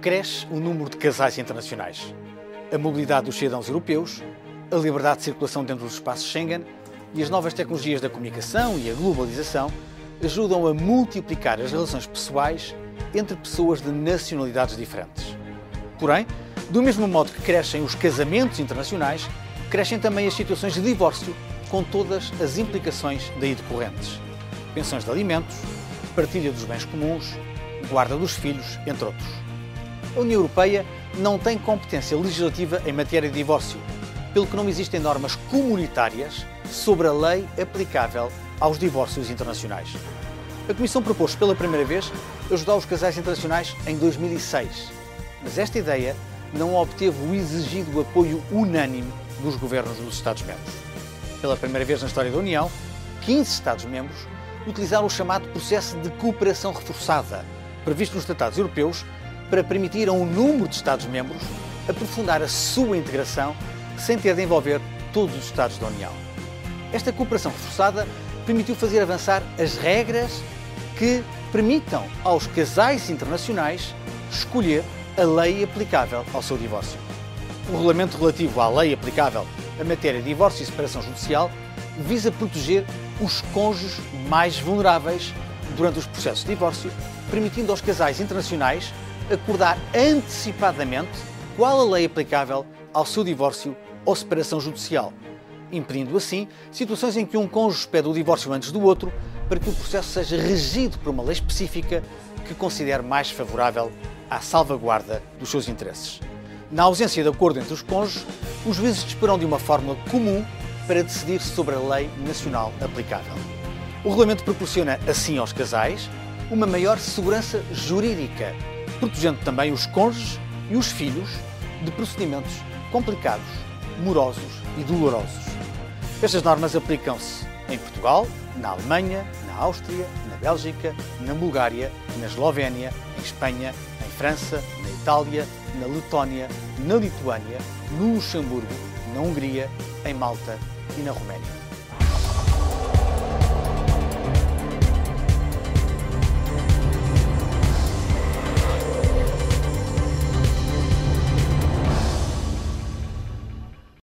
cresce o número de casais internacionais. A mobilidade dos cidadãos europeus, a liberdade de circulação dentro dos espaços Schengen e as novas tecnologias da comunicação e a globalização ajudam a multiplicar as relações pessoais entre pessoas de nacionalidades diferentes. Porém, do mesmo modo que crescem os casamentos internacionais, crescem também as situações de divórcio, com todas as implicações daí decorrentes. Pensões de alimentos, partilha dos bens comuns, guarda dos filhos, entre outros. A União Europeia não tem competência legislativa em matéria de divórcio, pelo que não existem normas comunitárias sobre a lei aplicável aos divórcios internacionais. A Comissão propôs pela primeira vez ajudar os casais internacionais em 2006, mas esta ideia não obteve o exigido apoio unânime dos governos dos Estados-membros. Pela primeira vez na história da União, 15 Estados-membros utilizaram o chamado processo de cooperação reforçada, previsto nos Tratados Europeus, para permitir a um número de Estados-membros aprofundar a sua integração sem ter de envolver todos os Estados da União. Esta cooperação reforçada permitiu fazer avançar as regras que permitam aos casais internacionais escolher a lei aplicável ao seu divórcio. O regulamento relativo à lei aplicável à matéria de divórcio e separação judicial visa proteger os cônjuges mais vulneráveis durante os processos de divórcio, permitindo aos casais internacionais acordar antecipadamente qual a lei aplicável ao seu divórcio ou separação judicial, impedindo assim situações em que um cônjuge pede o divórcio antes do outro para que o processo seja regido por uma lei específica que considere mais favorável à salvaguarda dos seus interesses. Na ausência de acordo entre os cônjuges, os juízes disporão de uma fórmula comum para decidir sobre a lei nacional aplicável. O regulamento proporciona, assim aos casais, uma maior segurança jurídica, protegendo também os cônjuges e os filhos de procedimentos complicados, morosos e dolorosos. Estas normas aplicam-se em Portugal, na Alemanha, na Áustria, na Bélgica, na Bulgária, na Eslovénia, em Espanha, em França, na Itália, na Letónia, na Lituânia, no Luxemburgo, na Hungria, em Malta e na Roménia.